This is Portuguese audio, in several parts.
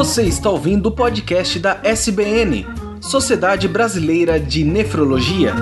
Você está ouvindo o podcast da SBN, Sociedade Brasileira de Nefrologia.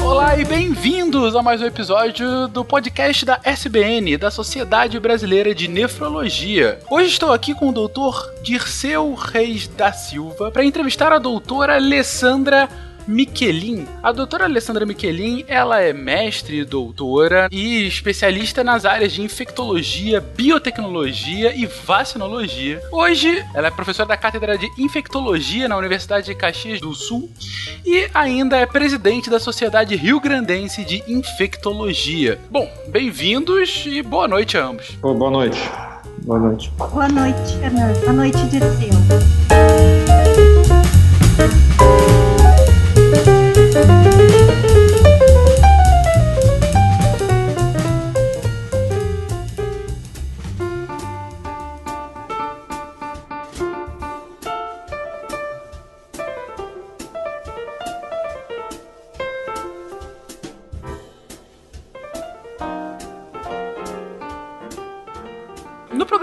Olá e bem-vindos a mais um episódio do podcast da SBN, da Sociedade Brasileira de Nefrologia. Hoje estou aqui com o doutor Dirceu Reis da Silva para entrevistar a doutora Alessandra Miquelin. A doutora Alessandra Miquelin, ela é mestre, doutora e especialista nas áreas de infectologia, biotecnologia e vacinologia. Hoje, ela é professora da Cátedra de Infectologia na Universidade de Caxias do Sul e ainda é presidente da Sociedade Rio Grandense de Infectologia. Bom, bem-vindos e boa noite a ambos. boa noite. Boa noite. Boa noite, Fernando. Boa noite, Dirceu.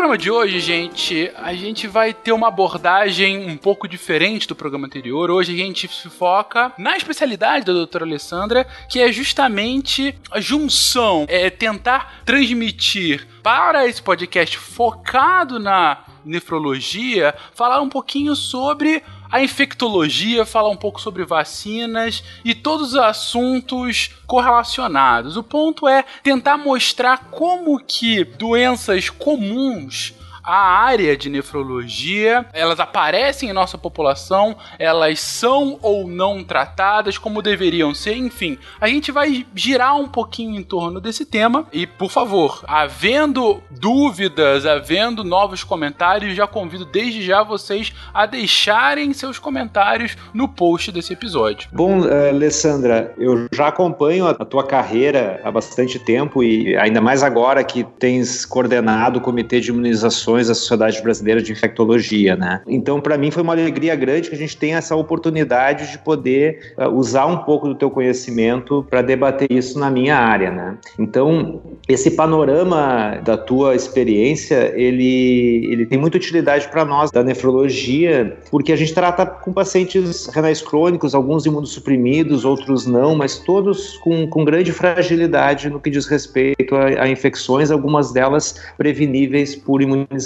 Programa de hoje, gente, a gente vai ter uma abordagem um pouco diferente do programa anterior. Hoje a gente se foca na especialidade da doutora Alessandra, que é justamente a junção, é tentar transmitir para esse podcast focado na nefrologia, falar um pouquinho sobre a infectologia, falar um pouco sobre vacinas e todos os assuntos correlacionados. O ponto é tentar mostrar como que doenças comuns a área de nefrologia, elas aparecem em nossa população, elas são ou não tratadas como deveriam ser, enfim. A gente vai girar um pouquinho em torno desse tema e, por favor, havendo dúvidas, havendo novos comentários, já convido desde já vocês a deixarem seus comentários no post desse episódio. Bom, uh, Alessandra, eu já acompanho a tua carreira há bastante tempo e ainda mais agora que tens coordenado o Comitê de Imunizações da Sociedade Brasileira de Infectologia, né? Então, para mim foi uma alegria grande que a gente tenha essa oportunidade de poder uh, usar um pouco do teu conhecimento para debater isso na minha área, né? Então, esse panorama da tua experiência, ele, ele tem muita utilidade para nós da nefrologia, porque a gente trata com pacientes renais crônicos, alguns imunossuprimidos, outros não, mas todos com, com grande fragilidade no que diz respeito a, a infecções, algumas delas preveníveis por imunização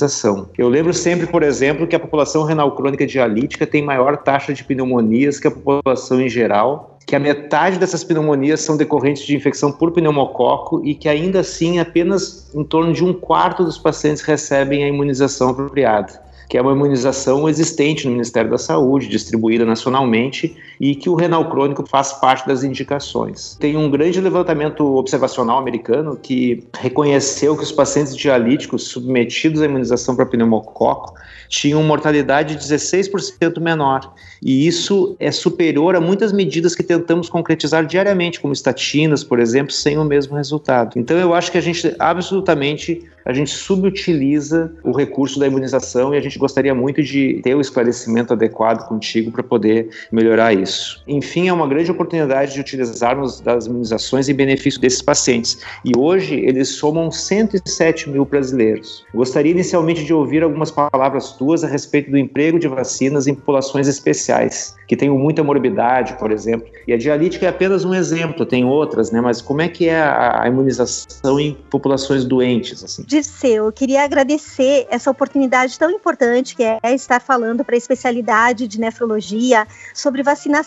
eu lembro sempre, por exemplo, que a população renal crônica dialítica tem maior taxa de pneumonias que a população em geral, que a metade dessas pneumonias são decorrentes de infecção por pneumococo e que ainda assim apenas em torno de um quarto dos pacientes recebem a imunização apropriada que é uma imunização existente no Ministério da Saúde, distribuída nacionalmente, e que o renal crônico faz parte das indicações. Tem um grande levantamento observacional americano que reconheceu que os pacientes dialíticos submetidos à imunização para pneumococo tinham mortalidade 16% menor. E isso é superior a muitas medidas que tentamos concretizar diariamente, como estatinas, por exemplo, sem o mesmo resultado. Então eu acho que a gente absolutamente a gente subutiliza o recurso da imunização e a gente gostaria muito de ter o esclarecimento adequado contigo para poder melhorar isso. Enfim, é uma grande oportunidade de utilizarmos das imunizações em benefício desses pacientes. E hoje eles somam 107 mil brasileiros. Gostaria inicialmente de ouvir algumas palavras tuas a respeito do emprego de vacinas em populações especiais, que tenham muita morbidade, por exemplo. E a dialítica é apenas um exemplo, tem outras, né? Mas como é que é a imunização em populações doentes, assim? Dirceu, eu queria agradecer essa oportunidade tão importante que é estar falando para a especialidade de nefrologia sobre vacinação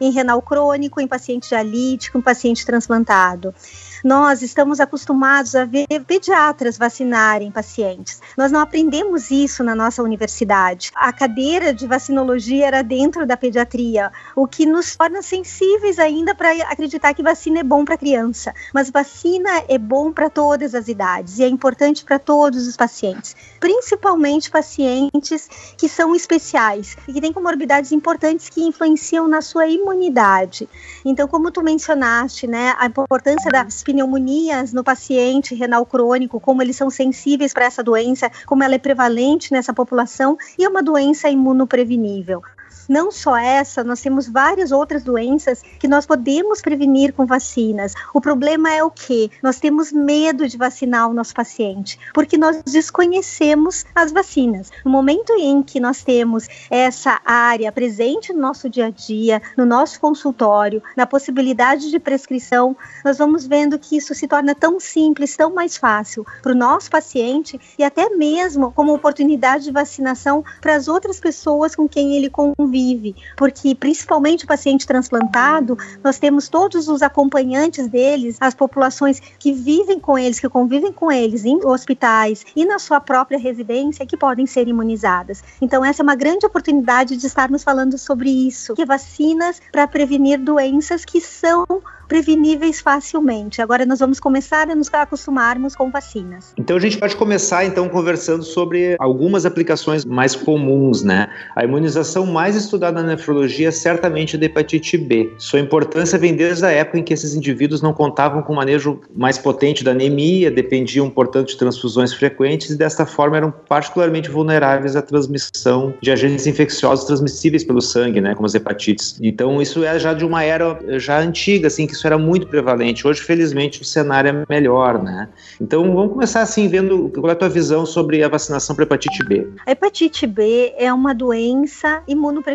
em renal crônico, em paciente dialítico, em paciente transplantado. Nós estamos acostumados a ver pediatras vacinarem pacientes. Nós não aprendemos isso na nossa universidade. A cadeira de vacinologia era dentro da pediatria, o que nos torna sensíveis ainda para acreditar que vacina é bom para criança. Mas vacina é bom para todas as idades e é importante para todos os pacientes, principalmente pacientes que são especiais e que têm comorbidades importantes que influenciam na sua imunidade. Então, como tu mencionaste, né, a importância das pneumonias no paciente renal crônico, como eles são sensíveis para essa doença, como ela é prevalente nessa população e é uma doença imunoprevenível. Não só essa, nós temos várias outras doenças que nós podemos prevenir com vacinas. O problema é o que? Nós temos medo de vacinar o nosso paciente, porque nós desconhecemos as vacinas. No momento em que nós temos essa área presente no nosso dia a dia, no nosso consultório, na possibilidade de prescrição, nós vamos vendo que isso se torna tão simples, tão mais fácil para o nosso paciente e até mesmo como oportunidade de vacinação para as outras pessoas com quem ele convive, porque principalmente o paciente transplantado, nós temos todos os acompanhantes deles, as populações que vivem com eles, que convivem com eles em hospitais e na sua própria residência que podem ser imunizadas. Então essa é uma grande oportunidade de estarmos falando sobre isso, que vacinas para prevenir doenças que são preveníveis facilmente. Agora nós vamos começar a nos acostumarmos com vacinas. Então a gente pode começar então conversando sobre algumas aplicações mais comuns, né? A imunização mais estudada na nefrologia é certamente da hepatite B. Sua importância vem desde a época em que esses indivíduos não contavam com manejo mais potente da anemia, dependiam, portanto, de transfusões frequentes e desta forma eram particularmente vulneráveis à transmissão de agentes infecciosos transmissíveis pelo sangue, né, como as hepatites. Então isso é já de uma era já antiga, assim, que isso era muito prevalente. Hoje, felizmente, o cenário é melhor, né? Então, vamos começar assim, vendo qual é a tua visão sobre a vacinação para hepatite B. A hepatite B é uma doença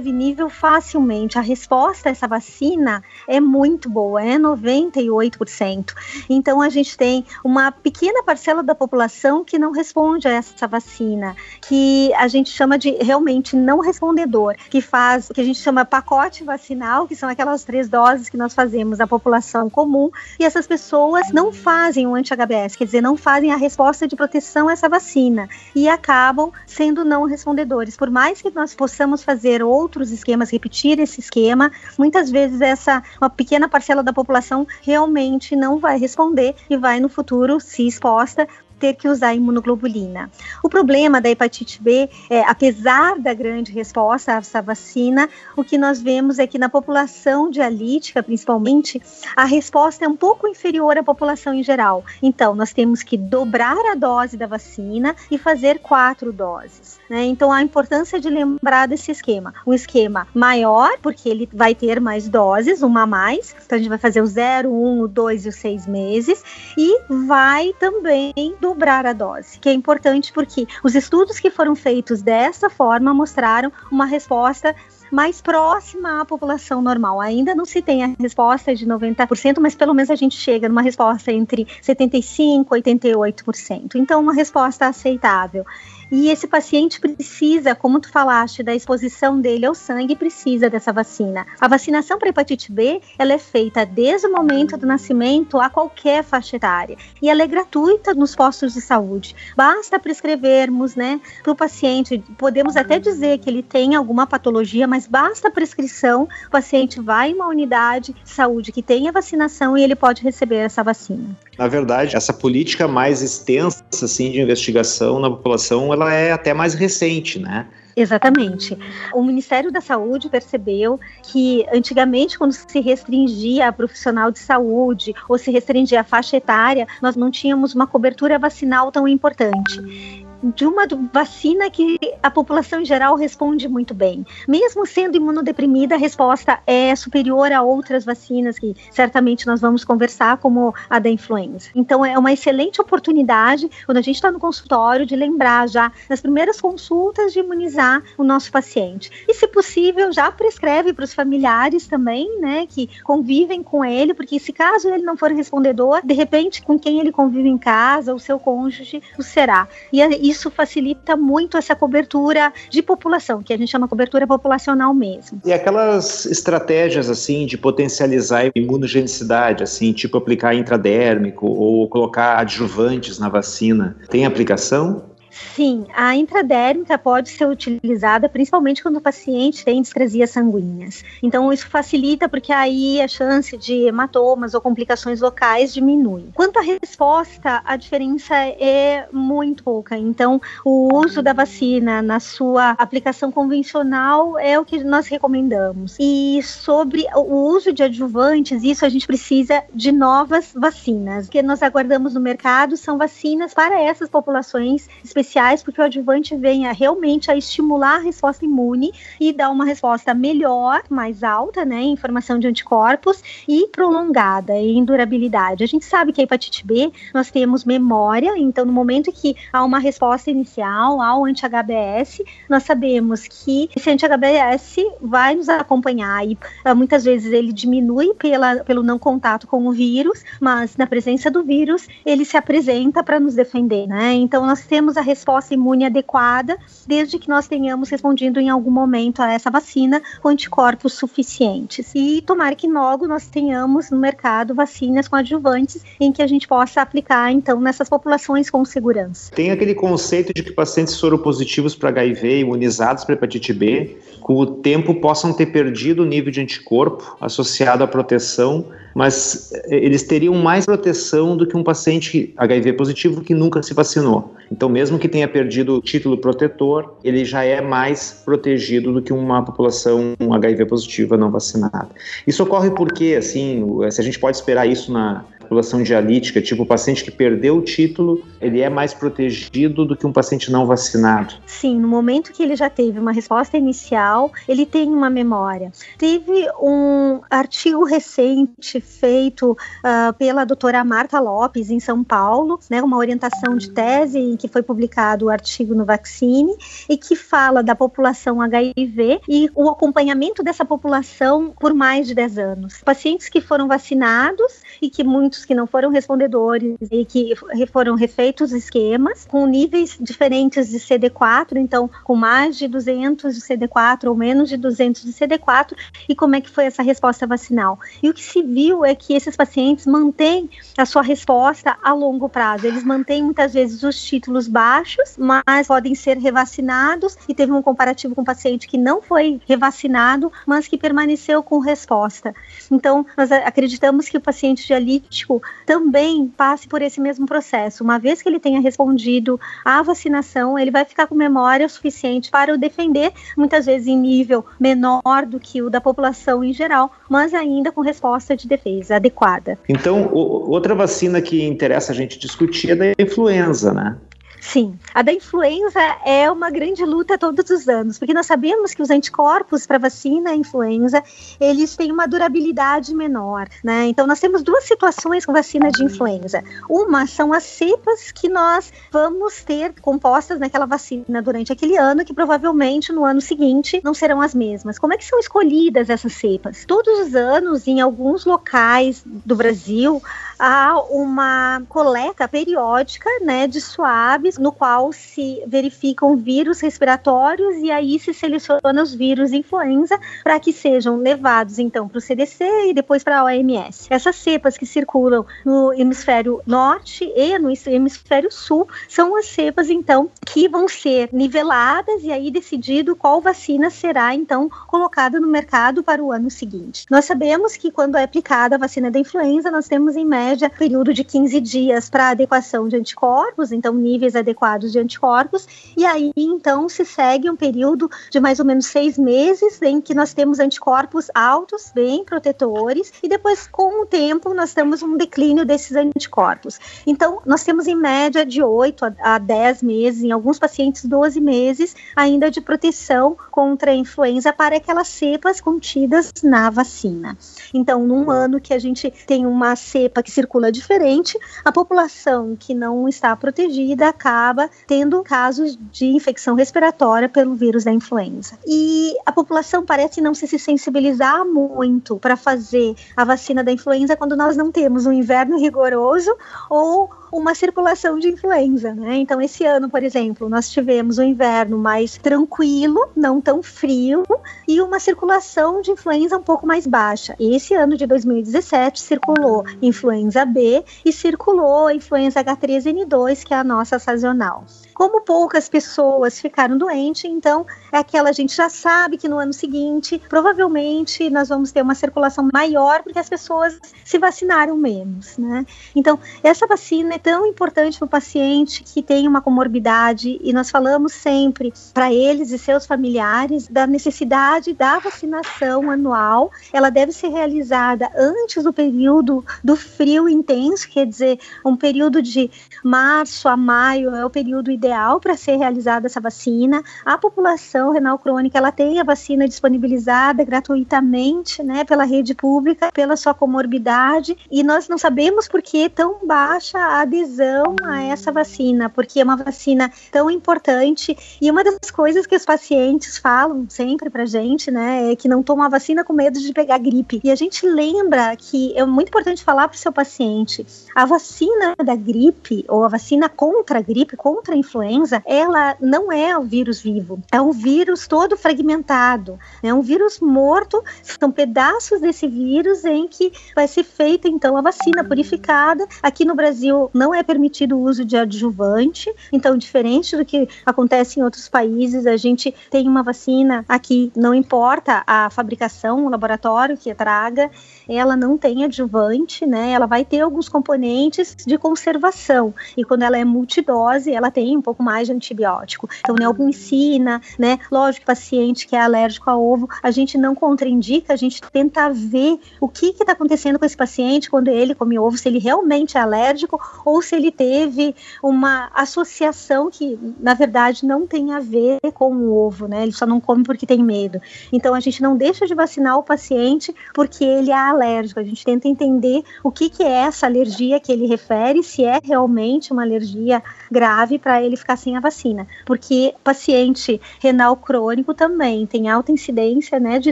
imunoprevenível facilmente. A resposta a essa vacina é muito boa, é 98%. Então, a gente tem uma pequena parcela da população que não responde a essa vacina, que a gente chama de realmente não respondedor, que faz, que a gente chama pacote vacinal, que são aquelas três doses que nós fazemos da população comum e essas pessoas não fazem o anti-HBS, quer dizer, não fazem a resposta de proteção a essa vacina e acabam sendo não respondedores. Por mais que nós possamos fazer outros esquemas, repetir esse esquema, muitas vezes essa uma pequena parcela da população realmente não vai responder e vai no futuro se exposta ter que usar imunoglobulina. O problema da hepatite B é, apesar da grande resposta a essa vacina, o que nós vemos é que na população dialítica, principalmente, a resposta é um pouco inferior à população em geral. Então, nós temos que dobrar a dose da vacina e fazer quatro doses. Né? Então, a importância de lembrar desse esquema. Um esquema maior, porque ele vai ter mais doses, uma a mais. Então, a gente vai fazer o 0, 1, o 2 e os 6 meses. E vai também dobrar a dose, que é importante porque os estudos que foram feitos dessa forma mostraram uma resposta mais próxima à população normal. Ainda não se tem a resposta de 90%, mas pelo menos a gente chega numa resposta entre 75% e 88%. Então, uma resposta aceitável. E esse paciente precisa, como tu falaste, da exposição dele ao sangue, precisa dessa vacina. A vacinação para hepatite B, ela é feita desde o momento do nascimento a qualquer faixa etária. E ela é gratuita nos postos de saúde. Basta prescrevermos, né, para o paciente. Podemos até dizer que ele tem alguma patologia, mas basta a prescrição, o paciente vai em uma unidade de saúde que tenha vacinação e ele pode receber essa vacina. Na verdade, essa política mais extensa assim de investigação na população, ela é até mais recente, né? Exatamente. O Ministério da Saúde percebeu que antigamente, quando se restringia a profissional de saúde ou se restringia a faixa etária, nós não tínhamos uma cobertura vacinal tão importante de uma vacina que a população em geral responde muito bem. Mesmo sendo imunodeprimida, a resposta é superior a outras vacinas que certamente nós vamos conversar, como a da influenza. Então, é uma excelente oportunidade, quando a gente está no consultório, de lembrar já nas primeiras consultas de imunizar o nosso paciente. E, se possível, já prescreve para os familiares também, né, que convivem com ele, porque se caso ele não for respondedor, de repente, com quem ele convive em casa, o seu cônjuge, o será. E isso facilita muito essa cobertura de população, que a gente chama cobertura populacional mesmo. E aquelas estratégias assim de potencializar a imunogenicidade, assim, tipo aplicar intradérmico ou colocar adjuvantes na vacina, tem aplicação? Sim, a intradérmica pode ser utilizada principalmente quando o paciente tem discrasias sanguíneas. Então, isso facilita porque aí a chance de hematomas ou complicações locais diminui. Quanto à resposta, a diferença é muito pouca. Então, o uso da vacina na sua aplicação convencional é o que nós recomendamos. E sobre o uso de adjuvantes, isso a gente precisa de novas vacinas. O que nós aguardamos no mercado são vacinas para essas populações específicas especiais, porque o adjuvante vem a, realmente a estimular a resposta imune e dar uma resposta melhor, mais alta, né, em formação de anticorpos e prolongada em durabilidade. A gente sabe que a hepatite B, nós temos memória, então no momento que há uma resposta inicial ao anti-HBS, nós sabemos que esse anti-HBS vai nos acompanhar e ah, muitas vezes ele diminui pela, pelo não contato com o vírus, mas na presença do vírus ele se apresenta para nos defender, né? Então nós temos a resposta imune adequada desde que nós tenhamos respondido em algum momento a essa vacina com anticorpos suficientes. E tomara que logo nós tenhamos no mercado vacinas com adjuvantes em que a gente possa aplicar então nessas populações com segurança. Tem aquele conceito de que pacientes soropositivos para HIV imunizados para hepatite B, com o tempo possam ter perdido o nível de anticorpo associado à proteção mas eh, eles teriam mais proteção do que um paciente HIV positivo que nunca se vacinou. Então, mesmo que tenha perdido o título protetor, ele já é mais protegido do que uma população HIV positiva não vacinada. Isso ocorre porque, assim, se a gente pode esperar isso na, população dialítica, tipo o paciente que perdeu o título, ele é mais protegido do que um paciente não vacinado? Sim, no momento que ele já teve uma resposta inicial, ele tem uma memória. Teve um artigo recente feito uh, pela doutora Marta Lopes, em São Paulo, né, uma orientação de tese em que foi publicado o artigo no Vaccine, e que fala da população HIV e o acompanhamento dessa população por mais de 10 anos. Pacientes que foram vacinados e que muitos muitos que não foram respondedores e que foram refeitos esquemas com níveis diferentes de CD4, então com mais de 200 de CD4 ou menos de 200 de CD4 e como é que foi essa resposta vacinal. E o que se viu é que esses pacientes mantêm a sua resposta a longo prazo. Eles mantêm muitas vezes os títulos baixos, mas podem ser revacinados e teve um comparativo com um paciente que não foi revacinado, mas que permaneceu com resposta. Então, nós acreditamos que o paciente dialítico também passe por esse mesmo processo. Uma vez que ele tenha respondido à vacinação, ele vai ficar com memória suficiente para o defender, muitas vezes em nível menor do que o da população em geral, mas ainda com resposta de defesa adequada. Então, outra vacina que interessa a gente discutir é da influenza, né? Sim, a da influenza é uma grande luta todos os anos, porque nós sabemos que os anticorpos para vacina influenza, eles têm uma durabilidade menor, né? Então nós temos duas situações com vacina de influenza. Uma são as cepas que nós vamos ter compostas naquela vacina durante aquele ano, que provavelmente no ano seguinte não serão as mesmas. Como é que são escolhidas essas cepas? Todos os anos, em alguns locais do Brasil, há uma coleta periódica, né, de suaves no qual se verificam vírus respiratórios e aí se seleciona os vírus influenza para que sejam levados então para o CDC e depois para a OMS. Essas cepas que circulam no hemisfério norte e no hemisfério sul são as cepas então que vão ser niveladas e aí decidido qual vacina será então colocada no mercado para o ano seguinte. Nós sabemos que quando é aplicada a vacina da influenza, nós temos em média período de 15 dias para adequação de anticorpos, então níveis adequados de anticorpos, e aí então se segue um período de mais ou menos seis meses em que nós temos anticorpos altos, bem protetores, e depois, com o tempo, nós temos um declínio desses anticorpos. Então, nós temos em média de 8 a 10 meses, em alguns pacientes 12 meses, ainda de proteção contra a influenza para aquelas cepas contidas na vacina. Então, num ano que a gente tem uma cepa que circula diferente, a população que não está protegida acaba acaba tendo casos de infecção respiratória pelo vírus da influenza. E a população parece não se sensibilizar muito para fazer a vacina da influenza quando nós não temos um inverno rigoroso ou uma circulação de influenza, né? Então, esse ano, por exemplo, nós tivemos um inverno mais tranquilo, não tão frio, e uma circulação de influenza um pouco mais baixa. E esse ano de 2017 circulou influenza B e circulou influenza H3N2, que é a nossa sazonal. Como poucas pessoas ficaram doentes, então é aquela a gente já sabe que no ano seguinte provavelmente nós vamos ter uma circulação maior porque as pessoas se vacinaram menos, né? Então essa vacina é tão importante para o paciente que tem uma comorbidade e nós falamos sempre para eles e seus familiares da necessidade da vacinação anual. Ela deve ser realizada antes do período do frio intenso, quer dizer, um período de março a maio é o período ideal para ser realizada essa vacina. A população renal crônica ela tem a vacina disponibilizada gratuitamente, né, pela rede pública, pela sua comorbidade e nós não sabemos por que tão baixa a adesão a essa vacina, porque é uma vacina tão importante e uma das coisas que os pacientes falam sempre pra gente, né, é que não toma a vacina com medo de pegar gripe. E a gente lembra que é muito importante falar para o seu paciente, a vacina da gripe ou a vacina contra a gripe, contra a influenza, ela não é o vírus vivo, é um vírus todo fragmentado, é um vírus morto, são pedaços desse vírus em que vai ser feita então a vacina purificada. Aqui no Brasil não é permitido o uso de adjuvante, então diferente do que acontece em outros países, a gente tem uma vacina aqui, não importa a fabricação, o laboratório que traga, ela não tem adjuvante, né? Ela vai ter alguns componentes de conservação. E quando ela é multidose, ela tem um pouco mais de antibiótico. Então, neomicina, né? Lógico, paciente que é alérgico a ovo, a gente não contraindica, a gente tenta ver o que está acontecendo com esse paciente quando ele come ovo, se ele realmente é alérgico ou se ele teve uma associação que, na verdade, não tem a ver com o ovo, né? Ele só não come porque tem medo. Então, a gente não deixa de vacinar o paciente porque ele é alérgico. A gente tenta entender o que, que é essa alergia que ele refere, se é realmente uma alergia grave para ele ficar sem a vacina. Porque paciente renal crônico também tem alta incidência né, de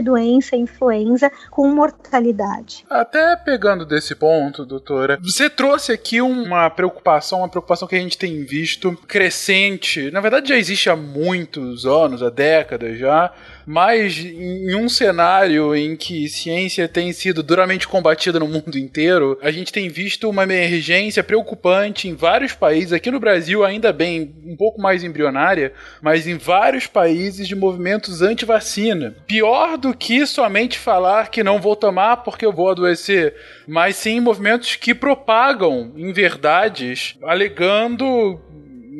doença influenza com mortalidade. Até pegando desse ponto, doutora, você trouxe aqui uma preocupação, uma preocupação que a gente tem visto crescente. Na verdade, já existe há muitos anos, há décadas já mas em um cenário em que ciência tem sido duramente combatida no mundo inteiro, a gente tem visto uma emergência preocupante em vários países, aqui no Brasil ainda bem um pouco mais embrionária, mas em vários países de movimentos anti-vacina. Pior do que somente falar que não vou tomar porque eu vou adoecer, mas sim movimentos que propagam inverdades alegando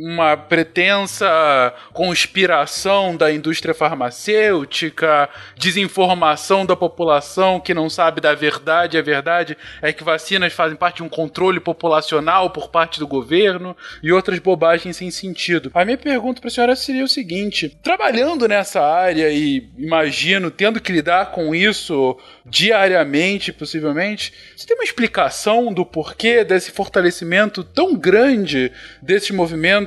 uma pretensa conspiração da indústria farmacêutica, desinformação da população que não sabe da verdade. A verdade é que vacinas fazem parte de um controle populacional por parte do governo e outras bobagens sem sentido. A minha pergunta para a senhora seria o seguinte: trabalhando nessa área e imagino tendo que lidar com isso diariamente, possivelmente, você tem uma explicação do porquê desse fortalecimento tão grande desses movimentos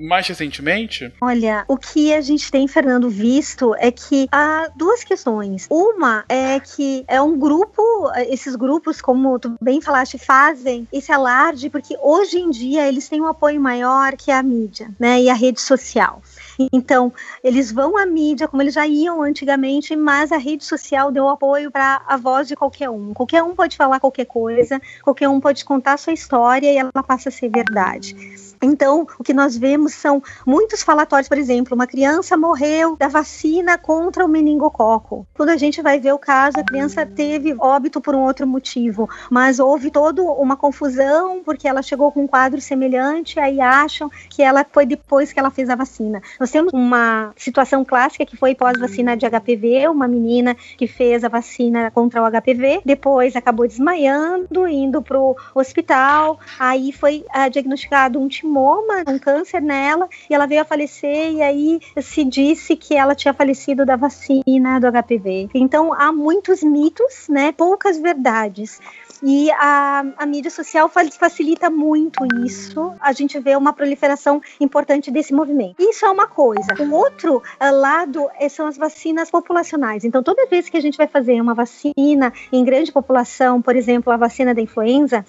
mais recentemente? Olha, o que a gente tem, Fernando, visto é que há duas questões. Uma é que é um grupo, esses grupos, como tu bem falaste, fazem esse alarde, porque hoje em dia eles têm um apoio maior que a mídia, né, e a rede social. Então, eles vão à mídia, como eles já iam antigamente, mas a rede social deu apoio para a voz de qualquer um. Qualquer um pode falar qualquer coisa, qualquer um pode contar sua história e ela passa a ser verdade. Então, o que nós vemos são muitos falatórios, por exemplo, uma criança morreu da vacina contra o meningococo. Quando a gente vai ver o caso, a criança teve óbito por um outro motivo, mas houve toda uma confusão porque ela chegou com um quadro semelhante, aí acham que ela foi depois que ela fez a vacina. Nós temos uma situação clássica que foi pós-vacina de HPV, uma menina que fez a vacina contra o HPV, depois acabou desmaiando, indo para o hospital, aí foi uh, diagnosticado um tumor tumor, um câncer nela, e ela veio a falecer, e aí se disse que ela tinha falecido da vacina do HPV. Então há muitos mitos, né? Poucas verdades. E a, a mídia social facilita muito isso. A gente vê uma proliferação importante desse movimento. Isso é uma coisa. O outro uh, lado é, são as vacinas populacionais. Então, toda vez que a gente vai fazer uma vacina em grande população, por exemplo, a vacina da influenza,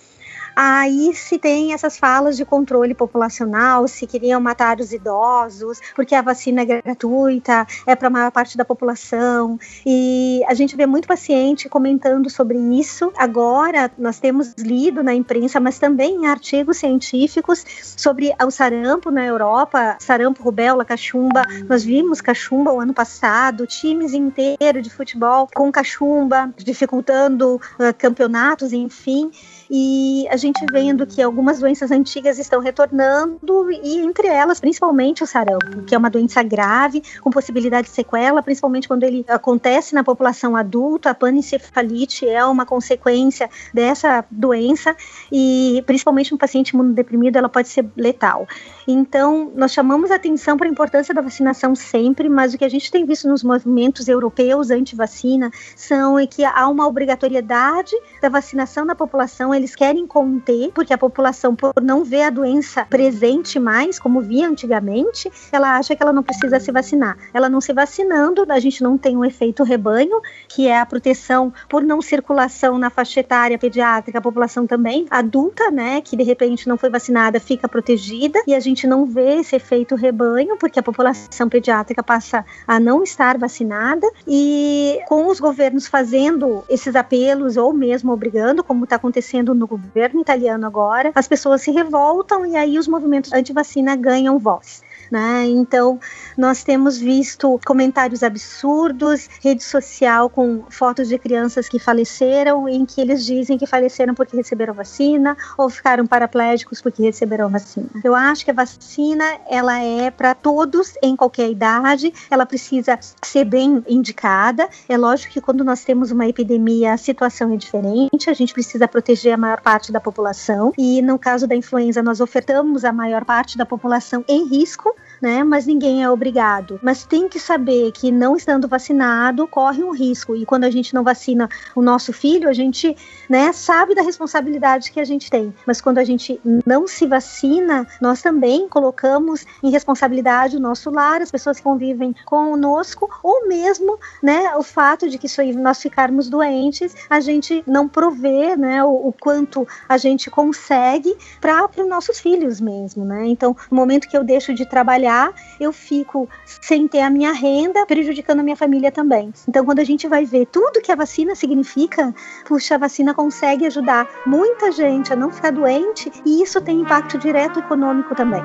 Aí se tem essas falas de controle populacional, se queriam matar os idosos, porque a vacina é gratuita, é para a maior parte da população. E a gente vê muito paciente comentando sobre isso. Agora, nós temos lido na imprensa, mas também em artigos científicos sobre o sarampo na Europa, sarampo, rubéola, cachumba. Nós vimos cachumba o ano passado, times inteiros de futebol com cachumba, dificultando uh, campeonatos, enfim. E a gente vendo que algumas doenças antigas estão retornando e entre elas, principalmente o sarampo, que é uma doença grave com possibilidade de sequela, principalmente quando ele acontece na população adulta. A panencefalite é uma consequência dessa doença e principalmente no paciente imunodeprimido ela pode ser letal. Então, nós chamamos atenção para a importância da vacinação sempre, mas o que a gente tem visto nos movimentos europeus anti-vacina são é que há uma obrigatoriedade da vacinação da população, eles querem conter, porque a população, por não ver a doença presente mais, como via antigamente, ela acha que ela não precisa se vacinar. Ela não se vacinando, a gente não tem um efeito rebanho, que é a proteção por não circulação na faixa etária pediátrica, a população também adulta, né, que de repente não foi vacinada, fica protegida, e a gente não vê esse efeito rebanho, porque a população pediátrica passa a não estar vacinada, e com os governos fazendo esses apelos ou mesmo obrigando, como está acontecendo no governo italiano agora, as pessoas se revoltam e aí os movimentos anti-vacina ganham voz. Né? Então, nós temos visto comentários absurdos, rede social com fotos de crianças que faleceram, em que eles dizem que faleceram porque receberam vacina ou ficaram paraplégicos porque receberam vacina. Eu acho que a vacina ela é para todos em qualquer idade, ela precisa ser bem indicada. É lógico que quando nós temos uma epidemia, a situação é diferente, a gente precisa proteger a maior parte da população e no caso da influenza nós ofertamos a maior parte da população em risco né? Mas ninguém é obrigado. Mas tem que saber que não estando vacinado corre um risco. E quando a gente não vacina o nosso filho, a gente, né, sabe da responsabilidade que a gente tem. Mas quando a gente não se vacina, nós também colocamos em responsabilidade o nosso lar, as pessoas que convivem conosco, ou mesmo, né, o fato de que se nós ficarmos doentes, a gente não provê, né, o, o quanto a gente consegue para os nossos filhos mesmo, né? Então, no momento que eu deixo de trabalhar trabalhar, eu fico sem ter a minha renda, prejudicando a minha família também. Então, quando a gente vai ver tudo que a vacina significa, puxa, a vacina consegue ajudar muita gente a não ficar doente e isso tem impacto direto econômico também.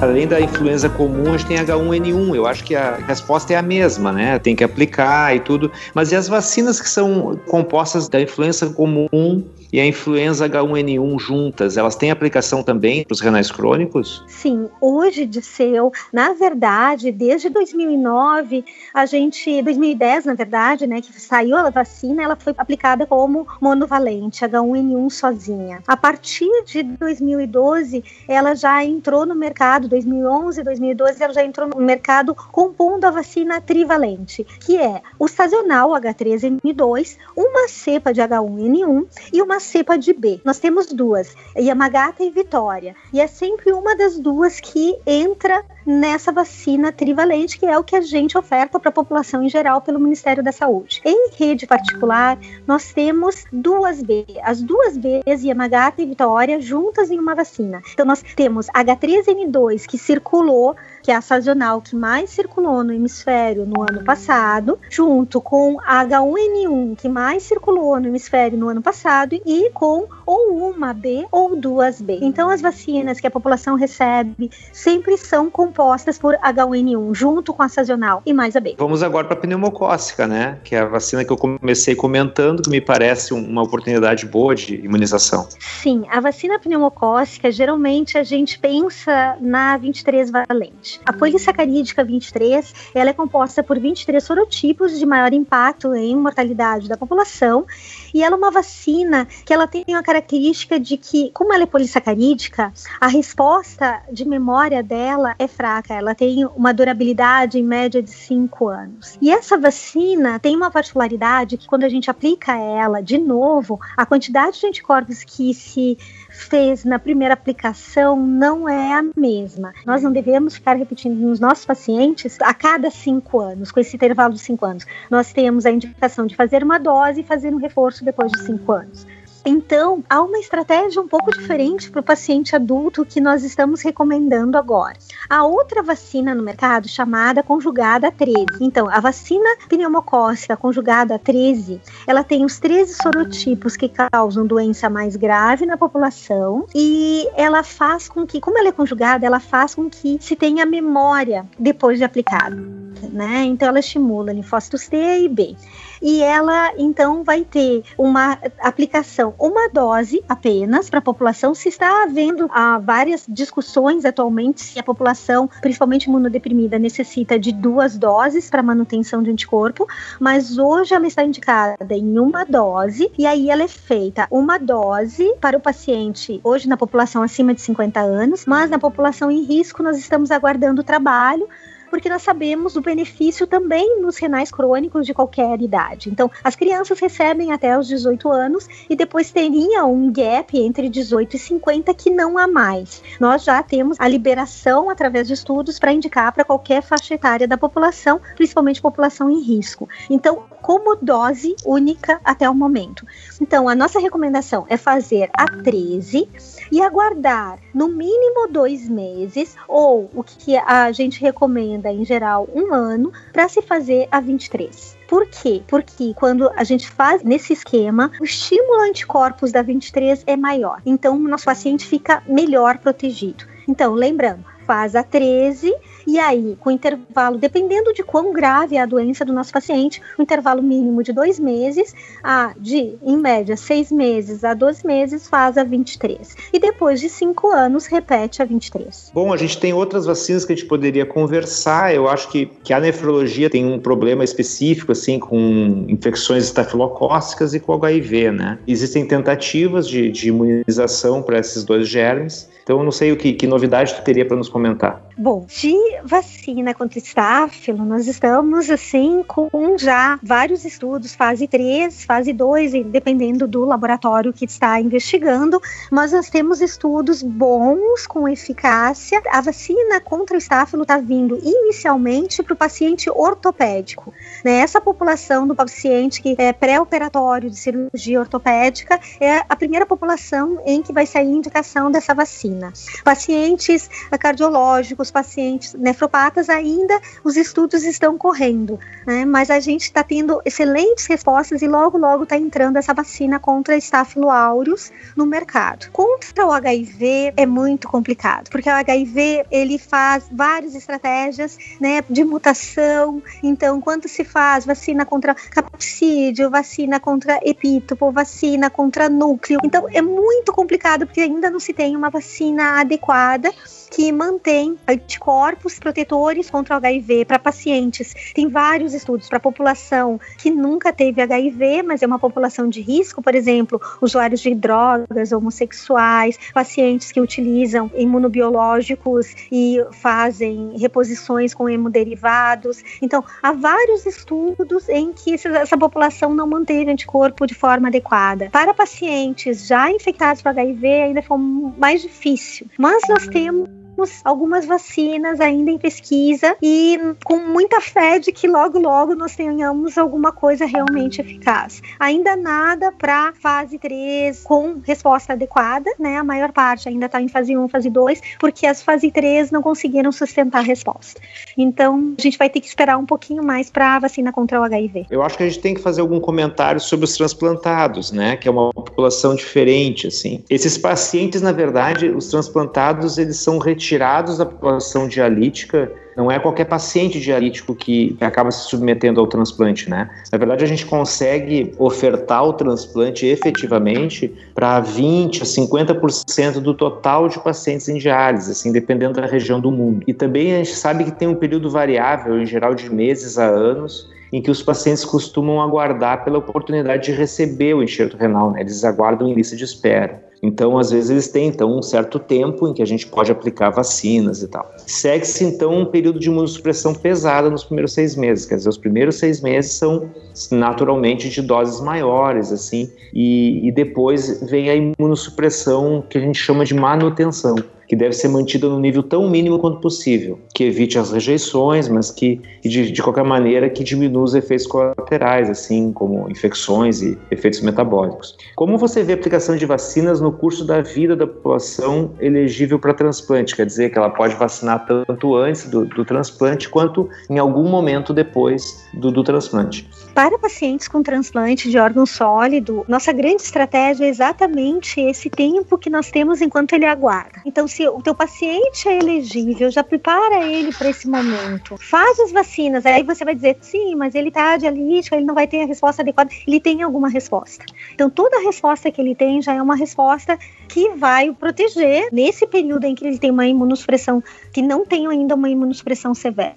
Além da influenza comum, a gente tem H1N1. Eu acho que a resposta é a mesma, né? Tem que aplicar e tudo. Mas e as vacinas que são compostas da influenza comum e a influenza H1N1 juntas, elas têm aplicação também para os renais crônicos? Sim, hoje, Disseu, na verdade, desde 2009, a gente, 2010, na verdade, né, que saiu a vacina, ela foi aplicada como monovalente, H1N1 sozinha. A partir de 2012, ela já entrou no mercado, 2011, 2012, ela já entrou no mercado compondo a vacina trivalente, que é o sazonal H3N2, uma cepa de H1N1 e uma cepa de B. Nós temos duas, Yamagata e Vitória. E é sempre uma das duas que entra nessa vacina trivalente, que é o que a gente oferta para a população em geral pelo Ministério da Saúde. Em rede particular, nós temos duas B, as duas Bs, Yamagata e Vitória, juntas em uma vacina. Então, nós temos H3N2, que circulou que é a sazonal que mais circulou no hemisfério no ano passado, junto com a H1N1, que mais circulou no hemisfério no ano passado, e com ou uma B ou duas B. Então, as vacinas que a população recebe sempre são compostas por H1N1, junto com a sazonal e mais a B. Vamos agora para a pneumocócica, né? Que é a vacina que eu comecei comentando, que me parece uma oportunidade boa de imunização. Sim, a vacina pneumocócica, geralmente a gente pensa na 23 valente. A polissacarídica 23, ela é composta por 23 sorotipos de maior impacto em mortalidade da população, e ela é uma vacina que ela tem uma característica de que, como ela é polissacarídica, a resposta de memória dela é fraca, ela tem uma durabilidade em média de 5 anos. E essa vacina tem uma particularidade que quando a gente aplica ela de novo, a quantidade de anticorpos que se fez na primeira aplicação não é a mesma. Nós não devemos ficar repetindo nos nossos pacientes a cada cinco anos, com esse intervalo de cinco anos. Nós temos a indicação de fazer uma dose e fazer um reforço depois de cinco anos. Então, há uma estratégia um pouco diferente para o paciente adulto que nós estamos recomendando agora. A outra vacina no mercado chamada conjugada 13. Então, a vacina pneumocócica conjugada 13, ela tem os 13 sorotipos que causam doença mais grave na população e ela faz com que, como ela é conjugada, ela faz com que se tenha memória depois de aplicado, né? Então, ela estimula linfócitos T e B e ela então vai ter uma aplicação, uma dose apenas para a população. Se está havendo várias discussões atualmente se a população, principalmente imunodeprimida, necessita de duas doses para manutenção de anticorpo, mas hoje ela está indicada em uma dose e aí ela é feita uma dose para o paciente, hoje na população acima de 50 anos, mas na população em risco nós estamos aguardando o trabalho porque nós sabemos do benefício também nos renais crônicos de qualquer idade. Então, as crianças recebem até os 18 anos e depois teria um gap entre 18 e 50 que não há mais. Nós já temos a liberação através de estudos para indicar para qualquer faixa etária da população, principalmente população em risco. Então, como dose única até o momento. Então, a nossa recomendação é fazer a 13 e aguardar no mínimo dois meses, ou o que a gente recomenda em geral, um ano, para se fazer a 23. Por quê? Porque quando a gente faz nesse esquema, o estímulo anticorpos da 23 é maior. Então, o nosso paciente fica melhor protegido. Então, lembrando, faz a 13 e aí, com intervalo, dependendo de quão grave é a doença do nosso paciente, um intervalo mínimo de dois meses, a de, em média, seis meses a 12 meses, faz a 23. E depois de cinco anos, repete a 23. Bom, a gente tem outras vacinas que a gente poderia conversar. Eu acho que, que a nefrologia tem um problema específico, assim, com infecções estafilocócicas e com HIV, né? Existem tentativas de, de imunização para esses dois germes. Então, não sei o que, que novidade tu teria para nos comentar. Bom, de vacina contra estáfilo, nós estamos assim com já vários estudos, fase 3, fase 2, dependendo do laboratório que está investigando, mas nós temos estudos bons com eficácia. A vacina contra o estáfilo está vindo inicialmente para o paciente ortopédico. Né? Essa população do paciente que é pré-operatório de cirurgia ortopédica é a primeira população em que vai sair indicação dessa vacina. Pacientes cardiológicos, pacientes nefropatas, ainda os estudos estão correndo, né? mas a gente está tendo excelentes respostas e logo, logo está entrando essa vacina contra Staphylo aureus no mercado. Contra o HIV é muito complicado, porque o HIV ele faz várias estratégias né, de mutação, então quando se faz vacina contra capsídeo, vacina contra epítopo, vacina contra núcleo, então é muito complicado porque ainda não se tem uma vacina adequada que mantém anticorpos protetores contra o HIV para pacientes. Tem vários estudos para população que nunca teve HIV, mas é uma população de risco, por exemplo, usuários de drogas, homossexuais, pacientes que utilizam imunobiológicos e fazem reposições com hemoderivados. Então, há vários estudos em que essa população não manteve anticorpo de forma adequada. Para pacientes já infectados por HIV, ainda foi mais difícil. Mas nós temos temos algumas vacinas ainda em pesquisa e com muita fé de que logo, logo nós tenhamos alguma coisa realmente eficaz. Ainda nada para fase 3 com resposta adequada, né? A maior parte ainda está em fase 1, fase 2, porque as fase 3 não conseguiram sustentar a resposta. Então, a gente vai ter que esperar um pouquinho mais para a vacina contra o HIV. Eu acho que a gente tem que fazer algum comentário sobre os transplantados, né? Que é uma população diferente, assim. Esses pacientes, na verdade, os transplantados, eles são retirados retirados da população dialítica, não é qualquer paciente dialítico que acaba se submetendo ao transplante, né? Na verdade, a gente consegue ofertar o transplante efetivamente para 20 a 50% do total de pacientes em diálise, assim, dependendo da região do mundo. E também a gente sabe que tem um período variável, em geral de meses a anos, em que os pacientes costumam aguardar pela oportunidade de receber o enxerto renal, né? Eles aguardam em lista de espera. Então, às vezes, eles têm então, um certo tempo em que a gente pode aplicar vacinas e tal. Segue-se, então, um período de imunossupressão pesada nos primeiros seis meses. Quer dizer, os primeiros seis meses são naturalmente de doses maiores, assim, e, e depois vem a imunossupressão que a gente chama de manutenção que deve ser mantida no nível tão mínimo quanto possível, que evite as rejeições, mas que, de, de qualquer maneira, que diminua os efeitos colaterais, assim como infecções e efeitos metabólicos. Como você vê a aplicação de vacinas no curso da vida da população elegível para transplante? Quer dizer que ela pode vacinar tanto antes do, do transplante quanto em algum momento depois do, do transplante. Para pacientes com transplante de órgão sólido, nossa grande estratégia é exatamente esse tempo que nós temos enquanto ele aguarda. Então, se o teu paciente é elegível, já prepara ele para esse momento. Faz as vacinas, aí você vai dizer, sim, mas ele está dialítico, ele não vai ter a resposta adequada. Ele tem alguma resposta. Então, toda resposta que ele tem já é uma resposta que vai o proteger nesse período em que ele tem uma imunossupressão, que não tem ainda uma imunossupressão severa.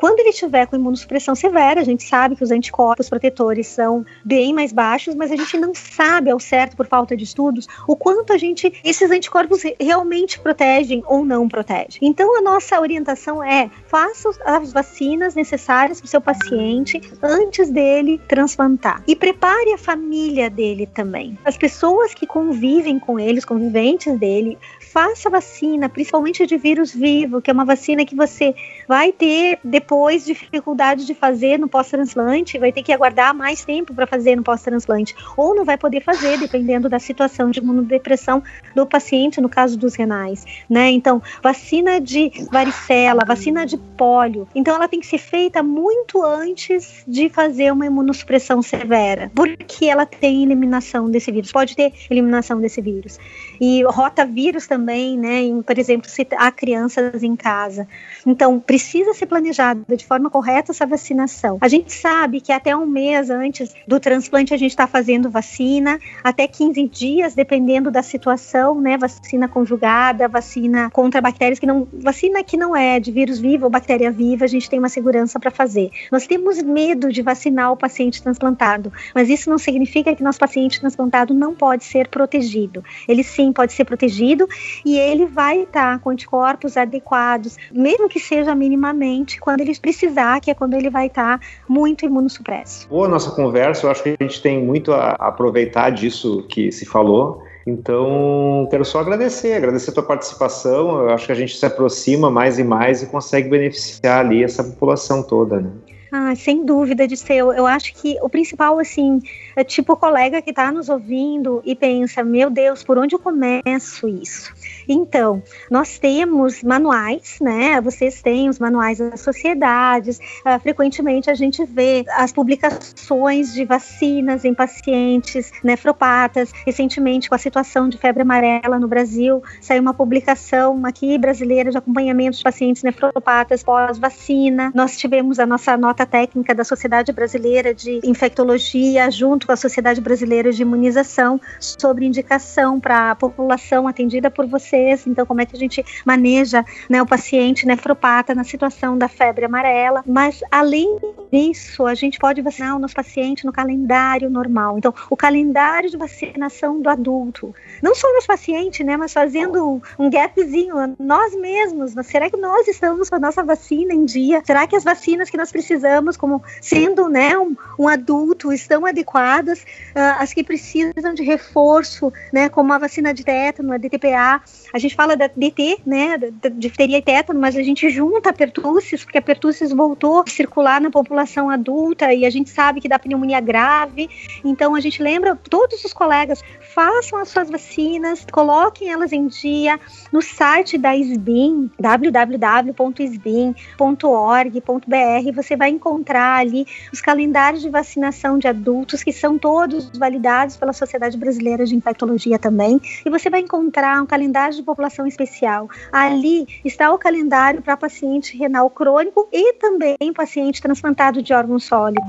Quando ele estiver com imunossupressão severa, a gente sabe que os anticorpos protetores são bem mais baixos, mas a gente não sabe ao certo, por falta de estudos, o quanto a gente, esses anticorpos realmente protegem ou não protegem. Então, a nossa orientação é: faça as vacinas necessárias para o seu paciente antes dele transplantar. E prepare a família dele também. As pessoas que convivem com ele, os conviventes dele, faça vacina, principalmente de vírus vivo, que é uma vacina que você vai ter depois dificuldade de fazer no pós-transplante, vai ter que aguardar mais tempo para fazer no pós-transplante, ou não vai poder fazer, dependendo da situação de imunodepressão do paciente, no caso dos renais, né? Então, vacina de varicela, vacina de pólio, então ela tem que ser feita muito antes de fazer uma imunossupressão severa, porque ela tem eliminação desse vírus, pode ter eliminação desse vírus. E rotavírus também, né? Em, por exemplo, se há crianças em casa. Então, precisa ser planejada de forma correta essa vacinação. A gente sabe que até um mês antes do transplante a gente está fazendo vacina, até 15 dias, dependendo da situação, né? Vacina conjugada, vacina contra bactérias que não. Vacina que não é de vírus vivo ou bactéria viva, a gente tem uma segurança para fazer. Nós temos medo de vacinar o paciente transplantado, mas isso não significa que nosso paciente transplantado não pode ser protegido. Ele sim pode ser protegido e ele vai estar com anticorpos adequados, mesmo que seja minimamente, quando ele precisar, que é quando ele vai estar muito imunossupresso. Boa nossa conversa, eu acho que a gente tem muito a aproveitar disso que se falou. Então, quero só agradecer, agradecer a tua participação. Eu acho que a gente se aproxima mais e mais e consegue beneficiar ali essa população toda, né? Ah, sem dúvida de ser. Eu, eu acho que o principal, assim, é tipo o colega que está nos ouvindo e pensa: meu Deus, por onde eu começo isso? Então, nós temos manuais, né? Vocês têm os manuais das sociedades. Uh, frequentemente a gente vê as publicações de vacinas em pacientes nefropatas. Recentemente, com a situação de febre amarela no Brasil, saiu uma publicação aqui brasileira de acompanhamento de pacientes nefropatas pós-vacina. Nós tivemos a nossa nota técnica da Sociedade Brasileira de Infectologia, junto com a Sociedade Brasileira de Imunização, sobre indicação para a população atendida por você vocês, então como é que a gente maneja né, o paciente nefropata na situação da febre amarela, mas além disso, a gente pode vacinar o nosso paciente no calendário normal. Então, o calendário de vacinação do adulto, não só nos pacientes, né, mas fazendo um gapzinho, nós mesmos, será que nós estamos com a nossa vacina em dia? Será que as vacinas que nós precisamos, como sendo né, um, um adulto, estão adequadas? Uh, as que precisam de reforço, né, como a vacina de tétano, a DTPA, a gente fala da DT, né, da difteria e tétano, mas a gente junta a pertussis, porque a pertussis voltou a circular na população adulta e a gente sabe que dá pneumonia grave. Então a gente lembra todos os colegas, façam as suas vacinas, coloquem elas em dia no site da SBIM, www.sbim.org.br, você vai encontrar ali os calendários de vacinação de adultos que são todos validados pela Sociedade Brasileira de Infectologia também, e você vai encontrar um calendário de população especial. Ali está o calendário para paciente renal crônico e também paciente transplantado de órgão sólido.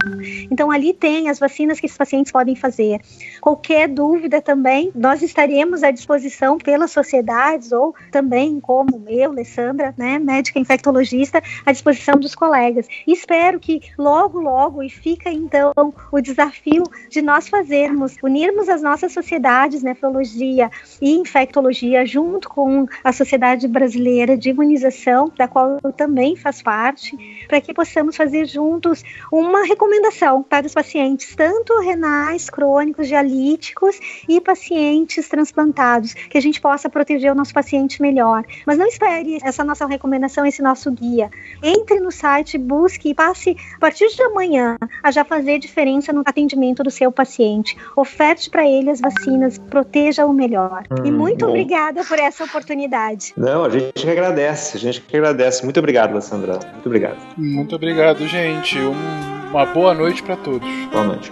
Então ali tem as vacinas que esses pacientes podem fazer. Qualquer dúvida também, nós estaremos à disposição pelas sociedades ou também como eu, Alessandra, né, médica infectologista, à disposição dos colegas. Espero que logo, logo, e fica então o desafio de nós fazermos, unirmos as nossas sociedades, nefrologia e infectologia, junto com a Sociedade Brasileira de Imunização, da qual eu também faço parte, para que possamos fazer juntos uma recomendação para os pacientes, tanto renais, crônicos, dialíticos e pacientes transplantados, que a gente possa proteger o nosso paciente melhor. Mas não espere essa nossa recomendação, esse nosso guia. Entre no site, busque e passe a partir de amanhã a já fazer diferença no atendimento do seu paciente. Oferte para ele as vacinas, proteja o melhor. Hum, e muito bom. obrigada por essa oportunidade. Não, a gente que agradece, a gente que agradece. Muito obrigado, Alessandra. Muito obrigado. Muito obrigado, gente. Um, uma boa noite para todos. Boa noite.